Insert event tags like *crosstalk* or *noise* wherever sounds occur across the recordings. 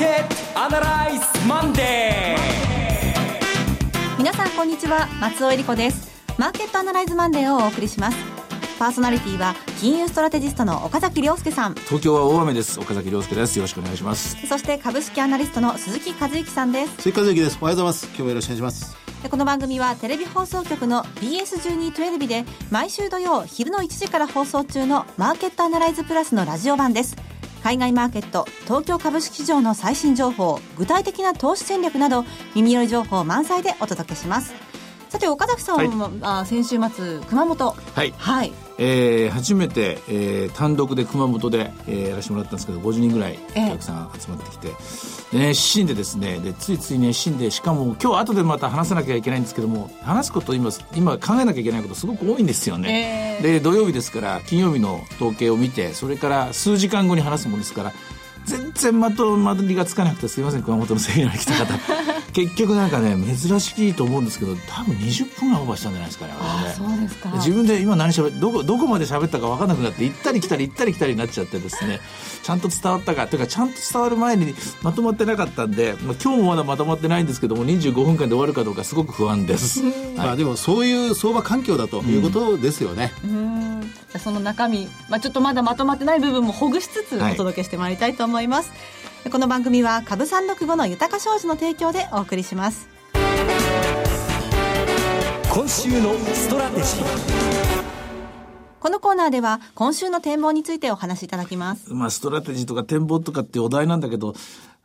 ケットアナライズマンデー。皆さんこんにちは。松尾英里子です。マーケットアナライズマンデーをお送りします。パーソナリティは金融ストラテジストの岡崎良介さん。東京は大雨です。岡崎良介です。よろしくお願いします。そして株式アナリストの鈴木一之さんです。鈴木一之です。おはようございます。今日もよろしくお願いします。この番組はテレビ放送局の BS1212 で毎週土曜昼の1時から放送中のマーケットアナライズプラスのラジオ版です海外マーケット東京株式市場の最新情報具体的な投資戦略など耳寄り情報満載でお届けします。さて岡崎さんも、はい、あ先週末熊本。はい、はいえー、初めて、えー、単独で熊本で、えー、やらせてもらったんですけど50人ぐらいお客さん集まってきて、えー、で熱心でですねでついつい熱心でしかも今日後でまた話さなきゃいけないんですけども話すこと今今考えなきゃいけないことすごく多いんですよね、えー、で土曜日ですから金曜日の統計を見てそれから数時間後に話すものですから全然まとまりがつかなくてすいません。熊本のセミナーに来た方。*laughs* 結局なんかね珍しいと思うんですけど多分20分はオーバーしたんじゃないですかねあそうですか。自分で今何しゃべどこどこまで喋ったか分かんなくなって行ったり来たり行ったり来たりになっちゃってですね。*laughs* ちゃんと伝わったかというかちゃんと伝わる前にまとまってなかったんで、まあ、今日もまだまとまってないんですけども25分間で終わるかどうかすごく不安です、*laughs* はい、まあ、でもそういう相場環境だということですよね、うん、その中身、まあ、ちょっとまだまとまってない部分もほぐしつつお届けしてまいりたいと思います、はい、この番組は株365の豊商事の提供でお送りします。今週のストラテジー。このコーナーでは今週の展望についてお話しいただきます。まあストラテジーとか展望とかってお題なんだけど、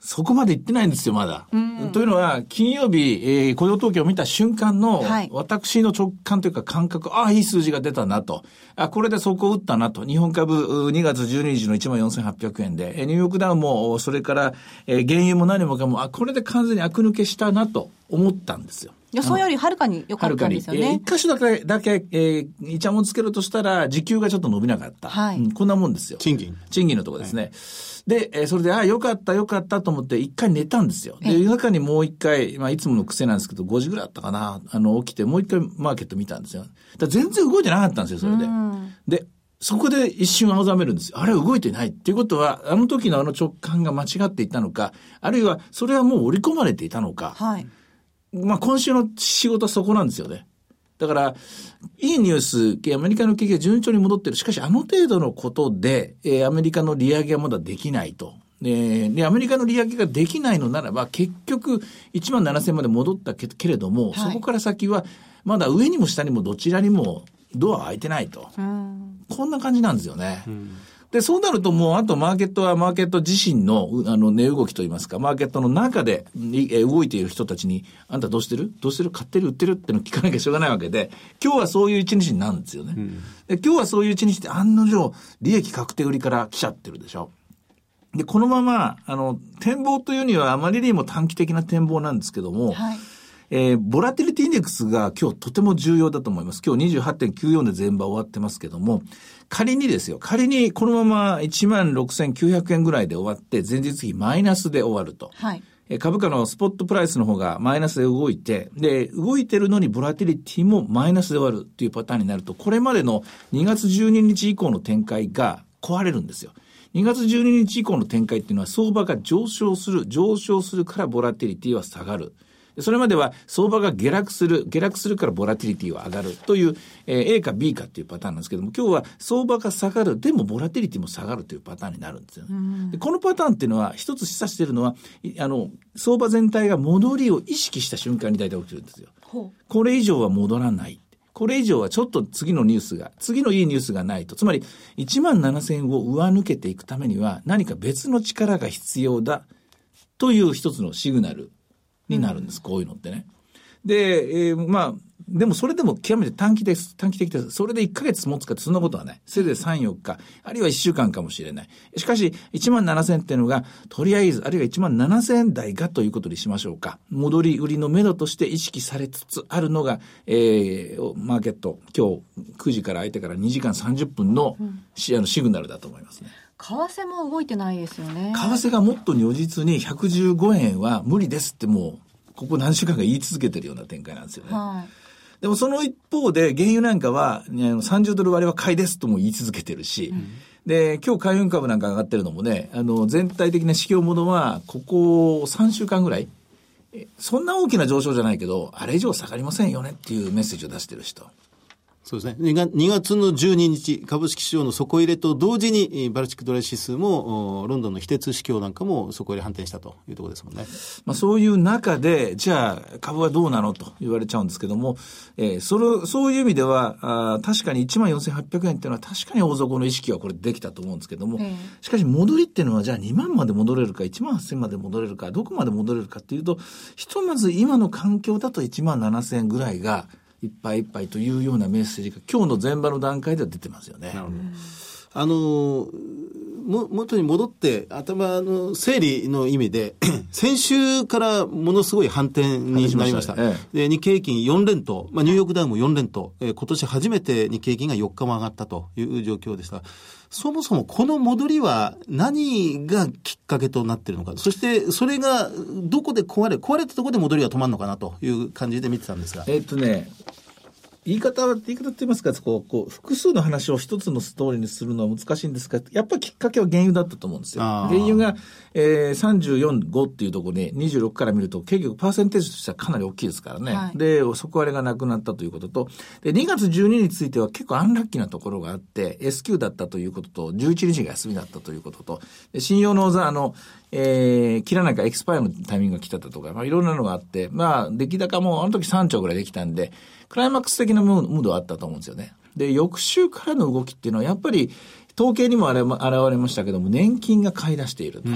そこまで行ってないんですよ、まだ。というのは、金曜日、えー、雇用統計を見た瞬間の、私の直感というか感覚、ああ、いい数字が出たなと。あ、これでそこを打ったなと。日本株、2月12日の14,800円で、ニューヨークダウンも、それから、えー、原油も何もかも、あ、これで完全に悪抜けしたなと思ったんですよ。予想よりはるかに良かったんですよね。一、箇所だけ、だけ、えー、イチャモンつけるとしたら、時給がちょっと伸びなかった。はい、うん、こんなもんですよ。賃金。賃金のとこですね。はいで、えー、それで、ああ、よかった、よかったと思って、一回寝たんですよ。で、夜中にもう一回、まあ、いつもの癖なんですけど、5時ぐらいだったかな、あの、起きて、もう一回マーケット見たんですよ。だ全然動いてなかったんですよ、それで。で、そこで一瞬青ざめるんですよ。あれ動いてないっていうことは、あの時のあの直感が間違っていたのか、あるいはそれはもう織り込まれていたのか。はい。まあ今週の仕事はそこなんですよね。だから、いいニュース、アメリカの景気が順調に戻ってる。しかし、あの程度のことで、えー、アメリカの利上げはまだできないと。で、で、アメリカの利上げができないのならば、結局、1万7000まで戻ったけけれども、はい、そこから先は、まだ上にも下にもどちらにもドア開いてないと。こんな感じなんですよね。うんで、そうなるともう、あとマーケットはマーケット自身の、あの、値動きといいますか、マーケットの中で、え動いている人たちに、あんたどうしてる？どうしてる？買ってる売ってるっての聞かなきゃしょうがないわけで、今日はそういう一日になるんですよね。うん、で今日はそういう一日で案の定、利益確定売りから来ちゃってるでしょ。で、このまま、あの、展望というにはあまりにも短期的な展望なんですけども、はいえー、ボラティリティインデックスが今日とても重要だと思います。今日28.94で全場終わってますけども、仮にですよ、仮にこのまま16,900円ぐらいで終わって、前日比マイナスで終わると。はい。株価のスポットプライスの方がマイナスで動いて、で、動いてるのにボラティリティもマイナスで終わるっていうパターンになると、これまでの2月12日以降の展開が壊れるんですよ。2月12日以降の展開っていうのは相場が上昇する、上昇するからボラティリティは下がる。それまでは相場が下落する、下落するからボラティリティは上がるという、えー、A か B かっていうパターンなんですけども、今日は相場が下がる、でもボラティリティも下がるというパターンになるんですよ、ね。でこのパターンっていうのは、一つ示唆しているのは、あの、相場全体が戻りを意識した瞬間に大体起きるんですよ。これ以上は戻らない。これ以上はちょっと次のニュースが、次のいいニュースがないと。つまり、1万7000を上抜けていくためには、何か別の力が必要だという一つのシグナルになるんです、こういうのってね。で、えー、まあ、でもそれでも極めて短期です。短期的です。それで1ヶ月持つかってそんなことはない。せいぜい3、4日、あるいは1週間かもしれない。しかし、1万7000っていうのが、とりあえず、あるいは1万7000台がということにしましょうか。戻り売りの目処として意識されつつあるのが、えー、マーケット、今日9時から相手から2時間30分の,、うん、あのシグナルだと思いますね。為替も動いてないですよね。為替がもっと如実に115円は無理ですってもう、ここ何週間か言い続けてるような展開なんですよね。はいでもその一方で、原油なんかは、ね、30ドル割れは買いですとも言い続けてるし、で、今日海運株なんか上がってるのもね、あの、全体的な市況ものは、ここ3週間ぐらい、えそんな大きな上昇じゃないけど、あれ以上下がりませんよねっていうメッセージを出してる人。そうですね。2月 ,2 月の12日、株式市場の底入れと同時に、えーバルチックドライ指数も、おロンドンの非鉄指標なんかも底入れ反転したというところですもんね。まあ、そういう中で、じゃあ株はどうなのと言われちゃうんですけども、えーそれ、そういう意味では、あー確かに1万4800円っていうのは確かに大底の意識はこれできたと思うんですけども、ええしかし戻りっていうのはじゃあ2万まで戻れるか、1万8000まで戻れるか、どこまで戻れるかっていうと、ひとまず今の環境だと1万7000円ぐらいが、いっぱいいっぱいというようなメッセージが今日の前場の段階では出てますよね。あのも元に戻って頭の整理の意味で *clears throat* 先週からものすごい反転になりました。ねで日経平均4連投、まあ、ニューヨークダウも4連投、えー今年初めて日経平均が4日も上がったという状況でした。そもそもこの戻りは何がきっかけとなっているのか、そしてそれがどこで壊れ、壊れたところで戻りが止まるのかなという感じで見てたんですが。えっとね、言い方は、言い方って言いますか、こう、こう、複数の話を一つのストーリーにするのは難しいんですが、やっぱりきっかけは原油だったと思うんですよ。原油が、えー、34、5っていうところで、26から見ると、結局パーセンテージとしてはかなり大きいですからね。はいで、底割れがなくなったということと、で、2月12日については結構アンラッキーなところがあって、S q だったということと、11日が休みだったということと、で信用の座、あの、えー、切らないからエクスパイアのタイミングが来たとか、まあいろんなのがあって、まあ出来高もあの時3兆ぐらいできたんで、クライマックス的なムードはあったと思うんですよね。で、翌週からの動きっていうのはやっぱり、統計にもあれ現れましたけども、年金が買い出していると。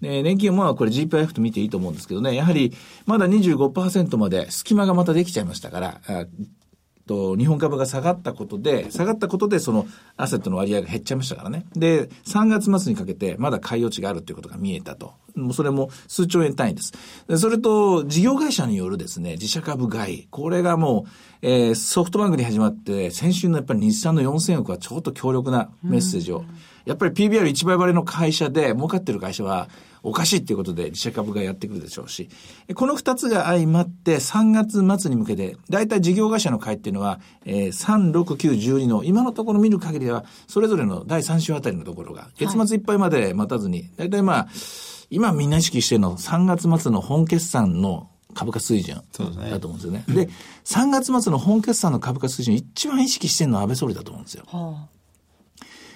で年金はまあこれ GPIF と見ていいと思うんですけどね、やはりまだ25%まで隙間がまたできちゃいましたから、あと、日本株が下がったことで、下がったことで、その、アセットの割合が減っちゃいましたからね。で、3月末にかけて、まだ買い落ちがあるということが見えたと。もうそれも数兆円単位です。でそれと、事業会社によるですね、自社株買い。これがもう、えーソフトバンクに始まって、先週のやっぱり日産の4000億はちょっと強力なメッセージを。やっぱり PBR1 倍割れの会社で、儲かってる会社は、おかしいっていうことで自社株がやってくるでしょうし、この二つが相まって3月末に向けて、大体事業会社の会っていうのは、えー、3、6、9、12の今のところ見る限りでは、それぞれの第3週あたりのところが、月末いっぱいまで待たずに、大体まあ、今みんな意識してるの3月末の本決算の株価水準だと思うんですよね。で、3月末の本決算の株価水準一番意識してるのは安倍総理だと思うんですよ。は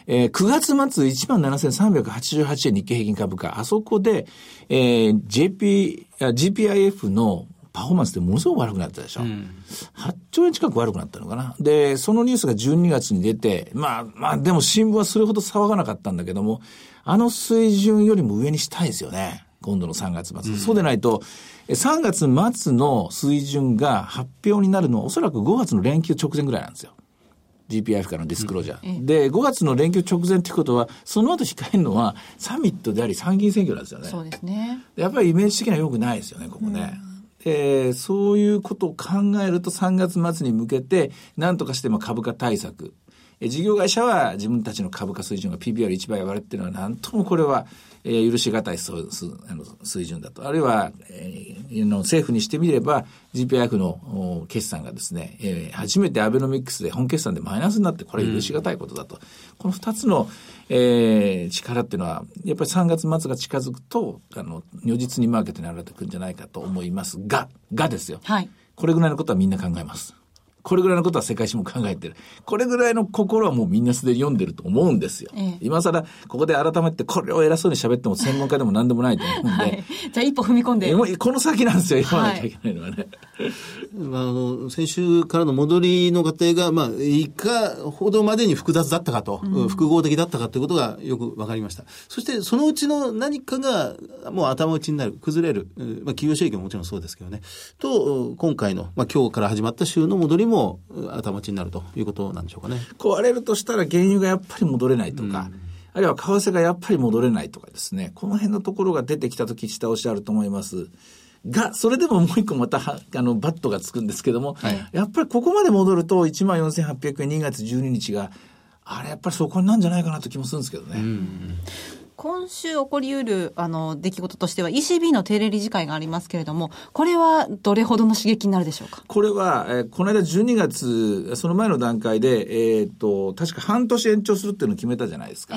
えー9月末17,388円日経平均株価、あそこで、えー JP、あ GPIF のパフォーマンスってものすごく悪くなったでしょ。8兆円近く悪くなったのかな。で、そのニュースが12月に出て、まあ、まあ、でも新聞はそれほど騒がなかったんだけども、あの水準よりも上にしたいですよね。今度の3月末。そうでないと、え3月末の水準が発表になるのはおそらく5月の連休直前ぐらいなんですよ。GPIF からのディスクロージャー。で、5月の連休直前っていうことは、その後控えるのはサミットであり参議院選挙なんですよね。そうですね。やっぱりイメージ的には良くないですよね、ここね。でそういうことを考えると3月末に向けて、何とかしても株価対策。え事業会社は自分たちの株価水準が PBR1 倍割れっていうのは何ともこれは、えー許し難いそうすあの水準だと。あるいは、えーあの政府にしてみれば GPIF のお決算がですね、えー初めてアベノミクスで本決算でマイナスになってこれは許し難いことだと。この二つの、えー力っていうのは、やっぱり3月末が近づくと、あの、如実にマーケットに現れてくるんじゃないかと思いますが、がですよ。はい。これぐらいのことはみんな考えます。これぐらいのことは世界史も考えてる。これぐらいの心はもうみんなすでに読んでると思うんですよ。ええ今更、ここで改めてこれを偉そうに喋っても専門家でも何でもないと思うんで。はい。じゃあ一歩踏み込んでえ。もうこの先なんですよ、読まなきゃいけないのはね。まあ、あの、先週からの戻りの過程が、まあ、いかほどまでに複雑だったかと、複合的だったかということがよくわかりました。そして、そのうちの何かが、もう頭打ちになる、崩れる、うんまあ、企業収益ももちろんそうですけどね。と、今回の、まあ、今日から始まった週の戻りも、うん頭打ちになるということなんでしょうかね。壊れるとしたら原油がやっぱり戻れないとか、あるいは為替がやっぱり戻れないとかですね、この辺のところが出てきたとき下押しあると思います。が、それでももう一個または、あの、バットがつくんですけども、やっぱりここまで戻ると14,800円2月12日が、あれやっぱりそこなんじゃないかなと気もするんですけどね。今週起こりうる、あの、出来事としては ECB の定例理事会がありますけれども、これはどれほどの刺激になるでしょうか？これは、えー、この間12月、その前の段階で、えっ、と、確か半年延長するっていうのを決めたじゃないですか。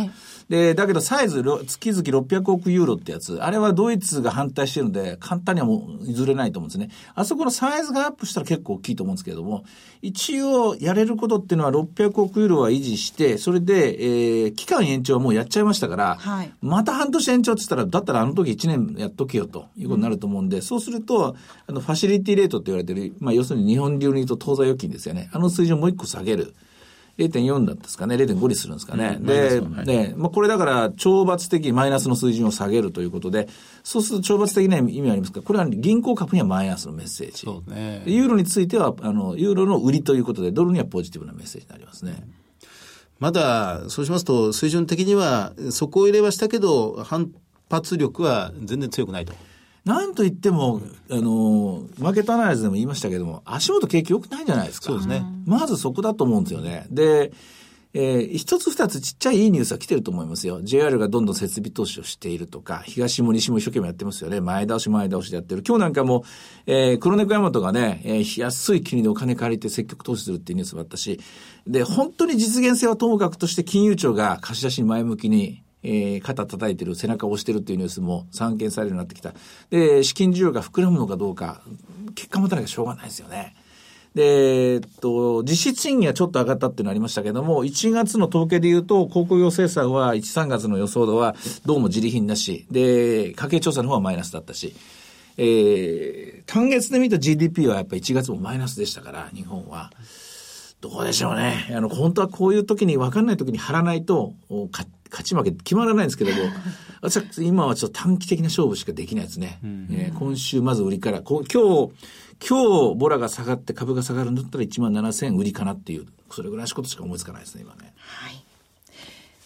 で、だけどサイズ、月々600億ユーロってやつ、あれはドイツが反対してるので、簡単にはもう譲れないと思うんですね。あそこのサイズがアップしたら結構大きいと思うんですけれども、一応やれることっていうのは600億ユーロは維持して、それで、えー、期間延長はもうやっちゃいましたから、はい、また半年延長って言ったら、だったらあの時1年やっとけよということになると思うんで、うん、そうすると、あの、ファシリティレートって言われてる、まあ、要するに日本流に言うと当座預金ですよね。あの水準をもう一個下げる。0.4だったですかね、0.5にするんですかね。うん、で、はい、で、まあ、これだから、懲罰的マイナスの水準を下げるということで、そうすると懲罰的な意味ありますかこれは銀行株にはマイナスのメッセージ。そうね。ユーロについては、あの、ユーロの売りということで、ドルにはポジティブなメッセージになりますね。まだ、そうしますと、水準的には、底入れはしたけど、反発力は全然強くないと。なんと言っても、あの、マーケットアナライズでも言いましたけども、足元景気良くないじゃないですか。そうですね。まずそこだと思うんですよね。で、えー、一つ二つちっちゃいいいニュースは来てると思いますよ。JR がどんどん設備投資をしているとか、東も西も一生懸命やってますよね。前倒し前倒しでやってる。今日なんかも、えー、黒猫山とがね、えー、安い金でお金借りて積極投資するっていうニュースがあったし、で、本当に実現性はともかくとして金融庁が貸し出しに前向きにえー、肩叩いてる、背中を押してるっていうニュースも散見されるようになってきた。で、資金需要が膨らむのかどうか、結果持たなきゃしょうがないですよね。で、えっと、実質賃金はちょっと上がったっていうのありましたけども、1月の統計で言うと、航空業生産は1、3月の予想度はどうも自利品だし、で、家計調査の方はマイナスだったし、えー、単月で見た GDP はやっぱり1月もマイナスでしたから、日本は。どうでしょうね。あの、本当はこういう時に分かんない時に貼らないと、勝ち負け決まらないんですけども、*laughs* 私は今はちょっと短期的な勝負しかできないですね。うん、えー、今週まず売りから、今日、今日ボラが下がって株が下がるんだったら1万7000売りかなっていう、それぐらいしことしか思いつかないですね、今ね。はい。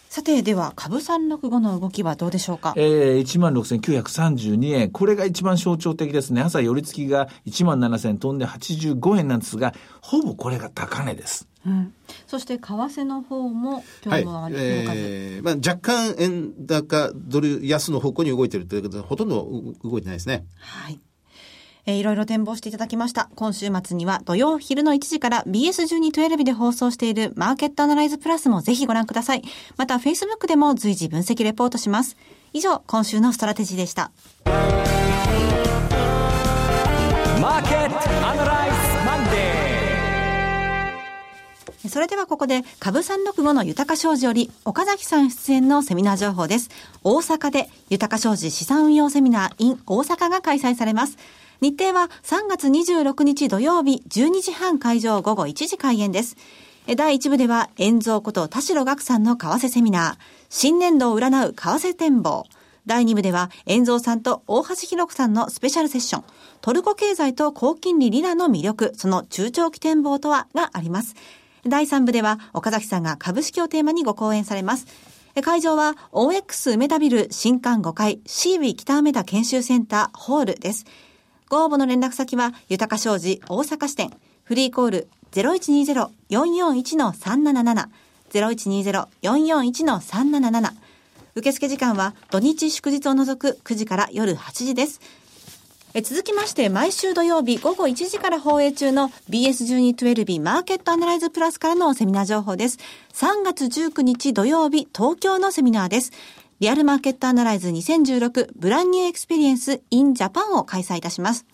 さて、では、株三六五の動きはどうでしょうか？ええー、16,932円。これが一番象徴的ですね。朝寄り付きが1万7000飛んで85円なんですが、ほぼこれが高値です。うん、そして為替の方も今日は、はいえーまあ、若干円高ドル安の方向に動いているということでほとんど動いてないですね。はいえー、いろいろ展望していただきました。今週末には土曜昼の1時から BS1212 で放送しているマーケットアナライズプラスもぜひご覧ください。また Facebook でも随時分析レポートします。以上、今週のストラテジーでした。マーケットアナライズマンデーそれではここで株365の豊か商事より岡崎さん出演のセミナー情報です。大阪で豊か商事資産運用セミナー in 大阪が開催されます。日程は3月26日土曜日12時半会場午後1時開演です。第1部では、遠蔵こと田代岳さんの為替セミナー、新年度を占う為替展望。第2部では、遠蔵さんと大橋弘子さんのスペシャルセッション、トルコ経済と高金利リラの魅力、その中長期展望とはがあります。第3部では、岡崎さんが株式をテーマにご講演されます。会場は OX 梅田ビル新館5階シーウィ北梅田研修センターホールです。ご応募の連絡先は、豊商事大阪支店、フリーコール0120-441-377、0120-441-377。受付時間は土日祝日を除く9時から夜8時です。え続きまして、毎週土曜日午後1時から放映中の BS1212 マーケットアナライズプラスからのセミナー情報です。3月19日土曜日、東京のセミナーです。リアルマーケットアナライズ2016ブランニューエクスペリエンス in Japan を開催いたします。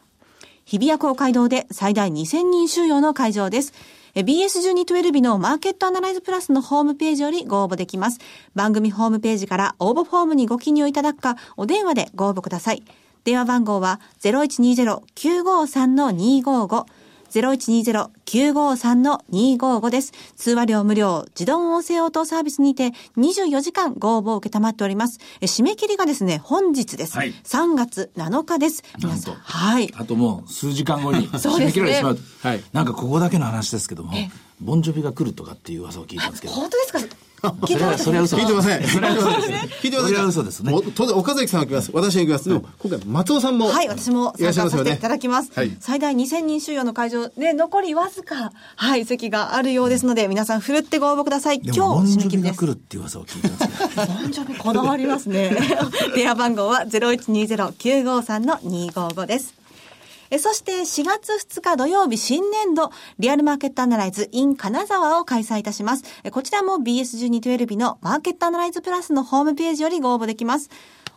日比谷公会堂で最大2000人収容の会場です。BS1212 のマーケットアナライズプラスのホームページよりご応募できます。番組ホームページから応募フォームにご記入いただくか、お電話でご応募ください。電話番号は0120-953-255 0120-953-255です。通話料無料、自動音声応答サービスにて24時間ご応募を受けたまっております。締め切りがですね、本日です。はい、3月7日です。皆さん。はい。あともう数時間後に *laughs* 締め切られてしまう。うね、はい。なんかここだけの話ですけども、ボンジョビが来るとかっていう噂を聞いたんですけど。本当ですか？聞いてません。それは嘘聞いてません。それは嘘です。聞いてません。それは嘘ですね。当然、岡崎さんは来ます。私は行きます。でも、今回、松尾さんも。はい、私も参加させていただきます。はい。最大2000人収容の会場で、残りわずずか、はい、席があるようですので、皆さん、ふるってご応募ください。でも、ボンジョビが締め切りです。来るっていう噂を聞いてます。ボンジョビこだわりますね。*laughs* 電話番号は0120-953-255です。えそして4月2日土曜日新年度リアルマーケットアナライズ in 金沢を開催いたします。えこちらも BS1212 のマーケットアナライズプラスのホームページよりご応募できます。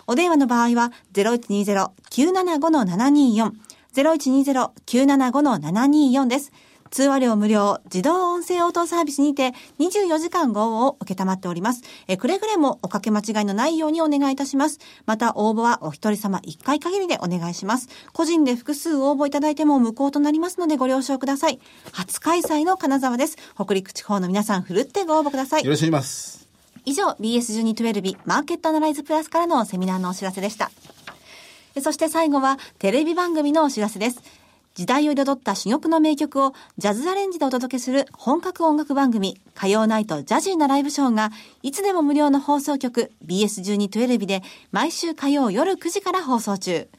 お電話の場合は0120-975-724 0120-975-724です。通話料無料、自動音声応答サービスにて24時間ご応募を受けたまっております。えくれぐれもおかけ間違いのないようにお願いいたします。また応募はお一人様1回限りでお願いします。個人で複数応募いただいても無効となりますのでご了承ください。初開催の金沢です。北陸地方の皆さん、ふるってご応募くださいよ。ろしくお願いします。以上、BS1212 マーケットアナライズプラスからのセミナーのお知らせでした。えそして最後は、テレビ番組のお知らせです。時代を彩った珠玉の名曲をジャズアレンジでお届けする本格音楽番組、火曜ナイトジャジーなライブショーが、いつでも無料の放送局 BS1212 で毎週火曜夜9時から放送中。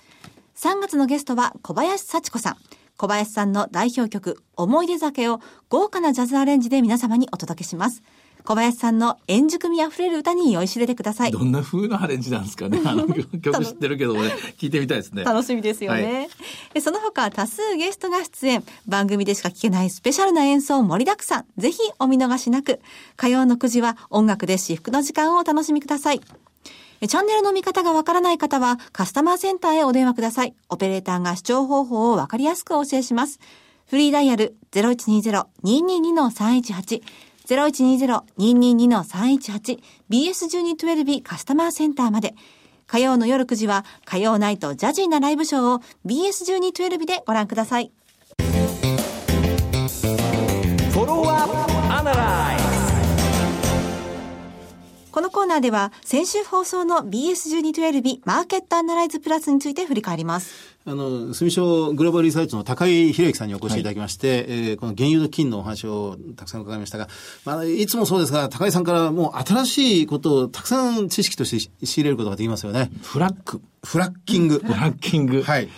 3月のゲストは小林幸子さん。小林さんの代表曲、思い出酒を豪華なジャズアレンジで皆様にお届けします。小林さんの円熟味あふれる歌に酔いしれてください。どんな風のアレンジなんですかね。*laughs* あの曲知ってるけど、俺、聞いてみたいですね。楽しみですよね。はいえその他多数ゲストが出演、番組でしか聞けないスペシャルな演奏盛りだくさん。ぜひお見逃しなく。火曜の9時は音楽で至福の時間をお楽しみください。えチャンネルの見方がわからない方はカスタマーセンターへお電話ください。オペレーターが視聴方法をわかりやすくお教えします。フリーダイヤル0120-222-318 0120-222-318 BS1212 カスタマーセンターまで。火曜の夜9時は火曜ナイトジャジーなライブショーを BS1212 でご覧ください。フォローアップこのコーナーでは先週放送の BS1212 マーケットアナライズプラスについて振り返ります。あの、住商グローバルリサーチの高井博之さんにお越しいただきまして、えーこの原油と金のお話をたくさん伺いましたが、まあ、いつもそうですが、高井さんからもう新しいことをたくさん知識として仕入れることができますよね。フラッグ。 Fracking。フラッキング。はい。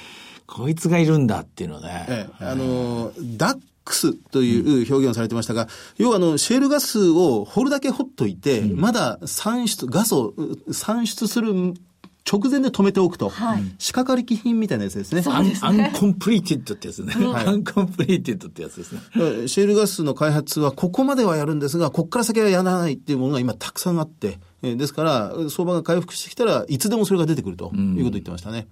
こいつがいるんだっていうのね。ええ、あの、 DUCs という表現をされてましたが、要はあの、シェールガスを掘るだけ掘っといて、まだ産出、ガスをう産出する直前で止めておくと。仕掛かり品みたいなやつですね。 un uncompleted ってやつね。 Uncompleted ってやつですね。シェールガスの開発はここまではやるんですが、ここから先はやらないっていうものが今たくさんあって、えーですから、相場が回復してきたらいつでもそれが出てくるということを言ってましたね。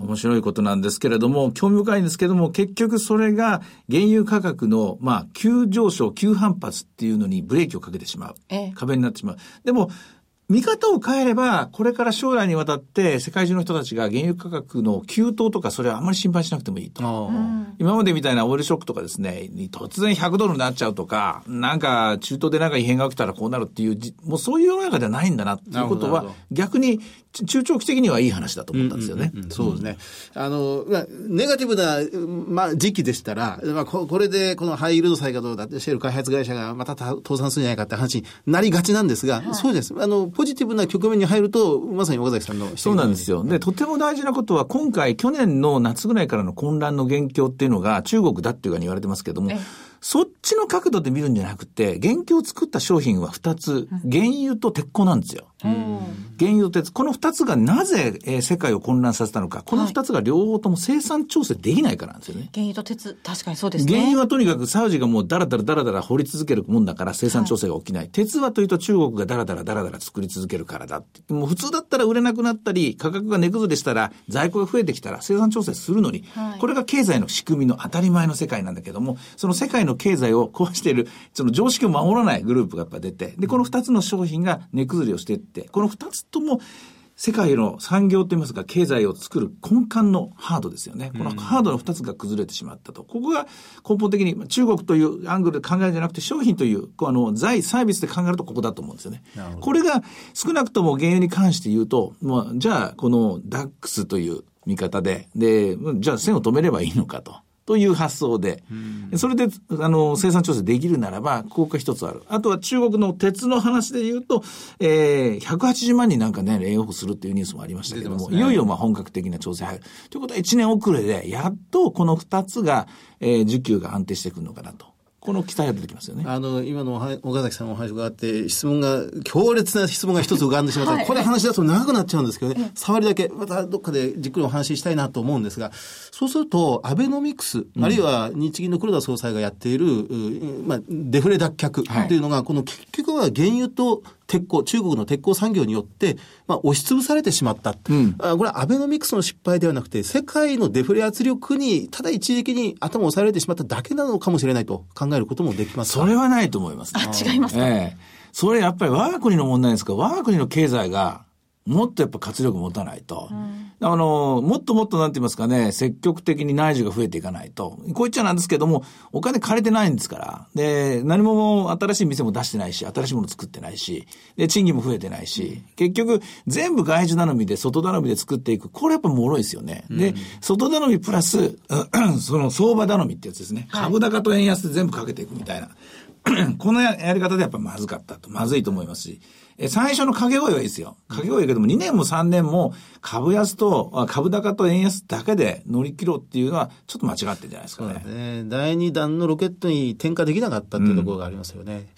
面白いことなんですけれども、興味深いんですけれども、結局それが原油価格の、まあ、急上昇、急反発っていうのにブレーキをかけてしまう。ええ壁になってしまう。でも、見方を変えれば、これから将来にわたって世界中の人たちが原油価格の急騰とか、それはあまり心配しなくてもいいと。今までみたいなオイルショックとかですね、に突然100ドルになっちゃうとか、なんか中東でなんか異変が起きたらこうなるっていうじ、もうそういう世の中ではないんだなっていうことは逆にち中長期的にはいい話だと思ったんですよね。うんそうですね。あの、まあネガティブな、まあ、時期でしたら、まあ、ここれで、このハイイールド債がどうだって、シェール開発会社がまた倒産するんじゃないかって話になりがちなんですが、そうです。あの、ポジティブな局面に入ると、まさに岡崎さんのそうなんですよ。で、とても大事なことは、今回、去年の夏ぐらいからの混乱の元凶っていうのが中国だっていうふうに言われてますけども、そっちの角度で見るんじゃなくて、元凶を作った商品は2つ、原油と鉄鋼なんですよ。原油と鉄、この2つがなぜ、えー世界を混乱させたのか、この2つが両方とも生産調整できないからなんですよね。原油と鉄、確かにそうですね。原油はとにかくサウジがもうダラダラダラダラ掘り続けるもんだから生産調整が起きない。鉄はというと中国がダラダラダラダラ作り続けるからだって。もう普通だったら売れなくなったり、価格が値崩れしたら、在庫が増えてきたら生産調整するのに、これが経済の仕組みの当たり前の世界なんだけども、その世界の経済を壊している、その常識を守らないグループがやっぱ出て、で、この二つの商品が値崩れをしていって、この二つとも、世界の産業といいますか、経済を作る根幹のハードですよね。このハードの二つが崩れてしまったと。ここが根本的にまあ中国というアングルで考えるんじゃなくて、商品という、あの、財、サービスで考えるとここだと思うんですよね。これが少なくとも原油に関して言うと、まあ、じゃあ、このダックスという見方で、で、じゃあ線を止めればいいのかと。という発想で、それで、あの、生産調整できるならば、効果一つある。あとは中国の鉄の話で言うと、えー、180万人なんかね、レイオフするっていうニュースもありましたけども、ね、いよいよまあ本格的な調整入る。ということは1年遅れで、やっとこの2つが、えー、需給が安定してくるのかなと。この期待が出てきますよね。あの、今の岡崎さんのお話があって、質問が、強烈な質問が一つ浮かんでしまった。はい、これ話だと長くなっちゃうんですけどね、触りだけ、またどっかでじっくりお話ししたいなと思うんですが、そうすると、アベノミクス、あるいは日銀の黒田総裁がやっている、まあ、デフレ脱却というのが、はい、この結局は原油と鉄鋼、中国の鉄鋼産業によって、まあ、押しつぶされてしまった。うん、あこれはアベノミクスの失敗ではなくて、世界のデフレ圧力に、ただ一時的に頭を押されてしまっただけなのかもしれないと考えることもできますそれはないと思います、ね、あ、違いますか、ええ。それやっぱり我が国の問題ですから、我が国の経済がもっとやっぱ活力持たないと。うん、あの、もっともっとなんて言いますかね、積極的に内需が増えていかないと。こう言っちゃなんですけども、お金借りてないんですから。で、何も新しい店も出してないし、新しいもの作ってないし、で、賃金も増えてないし、結局、全部外需頼みで、外頼みで作っていく。これやっぱ脆いですよね。うん、で、外頼みプラス、*clears throat* その相場頼みってやつですね。株高と円安で全部かけていくみたいな。*clears throat* このやり方でやっぱまずかったと。まずいと思いますし。え最初の掛け声はいいですよ。掛け声やけども、2年も3年も株安と、株高と円安だけで乗り切ろうっていうのは、ちょっと間違ってるんじゃないですかね。ね第2弾のロケットに転化できなかったっていうところがありますよね。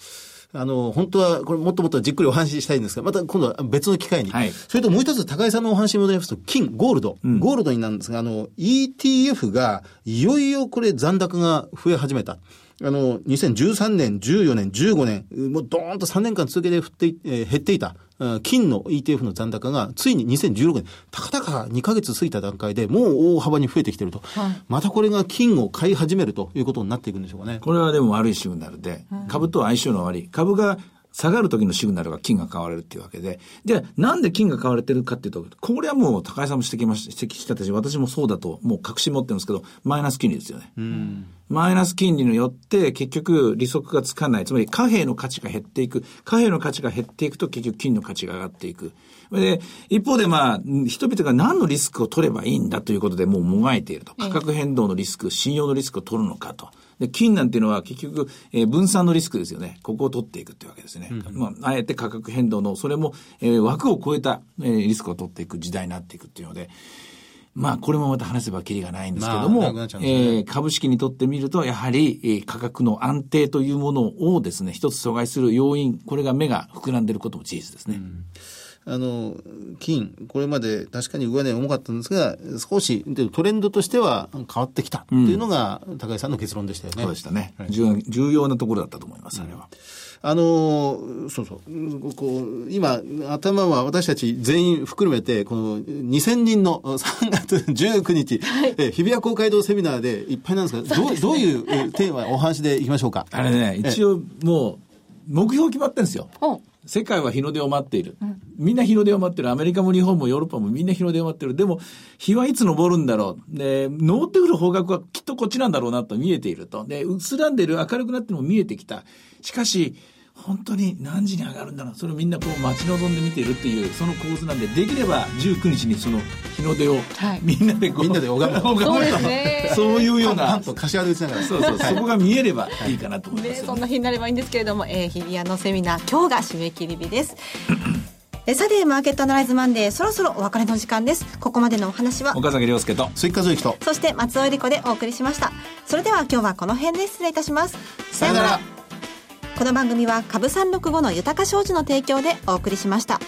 うん、あの、本当は、これもっともっとじっくりお話ししたいんですが、また今度は別の機会に。はい、それともう一つ、高井さんのお話に戻りますと、金、ゴールド、うん、ゴールドになるんですが、あの、ETF が、いよいよこれ残高が増え始めた。あの、2013年、14年、15年、もうドーンと3年間続けて振って、えー、減っていた、金の ETF の残高が、ついに2016年、たかたか2ヶ月過ぎた段階でもう大幅に増えてきてると。はい、またこれが金を買い始めるということになっていくんでしょうかね。これはでも悪いシグナルで、株と相性の悪い。株が下がる時のシグナルが金が買われるっていうわけで。じゃあ、なんで金が買われてるかっていうと、これはもう高井さんも指摘まし指摘したし、私もそうだと、もう確信持ってるんですけど、マイナス金利ですよね。マイナス金利によって結局利息がつかない。つまり貨幣の価値が減っていく。貨幣の価値が減っていくと結局金の価値が上がっていく。で、一方でまあ、人々が何のリスクを取ればいいんだということでもうもがいていると。価格変動のリスク、信用のリスクを取るのかと。で、金なんていうのは結局、えー、分散のリスクですよね。ここを取っていくっていうわけですね。うん、まあ、あえて価格変動の、それも、えー、枠を超えた、えー、リスクを取っていく時代になっていくっていうので、まあ、これもまた話せばきりがないんですけども、まあね、えー、株式にとってみると、やはり、えー、価格の安定というものをですね、一つ阻害する要因、これが目が膨らんでいることも事実ですね。うんあの、金、これまで確かに上値重かったんですが、少しトレンドとしては変わってきたっていうのが、高井さんの結論でしたよね。そうでしたね、はい、重要なところだったと思います、あれは。あの、そうそう、こう、今、頭は私たち全員含めて、この2000人の3月19日、はい、え日比谷公会堂セミナーでいっぱいなんですが、どうどういうテーマ、お話でいきましょうか？あれね、一応もう、目標決まってるんですよ。世界は日の出を待っている。みんな日の出を待ってる。アメリカも日本もヨーロッパもみんな日の出を待ってる。でも、日はいつ昇るんだろう。で、昇ってくる方角はきっとこっちなんだろうなと見えていると。で、薄らんでる、明るくなっても見えてきた。しかし、本当に何時に上がるんだろう。それをみんなこう待ち望んで見ているっていうその構図なんでできれば19日にその日の出をみんなでこう、みんなで *laughs* 拝む。そうですね。そういうような。と柏で打ちながら。そうそう、そこが見えればいいかなと思います、ね、そんな日になればいいんですけれども、えー、日比谷のセミナー今日が締め切り日です。えさて、マーケットアナライズマンデー、そろそろお別れの時間です。ここまでのお話は、岡崎亮介と、鈴木和之と、そして松尾恵理子でお送りしました。それでは今日はこの辺で失礼いたします。さよなら。この番組は株三六五の豊か商事の提供でお送りしました。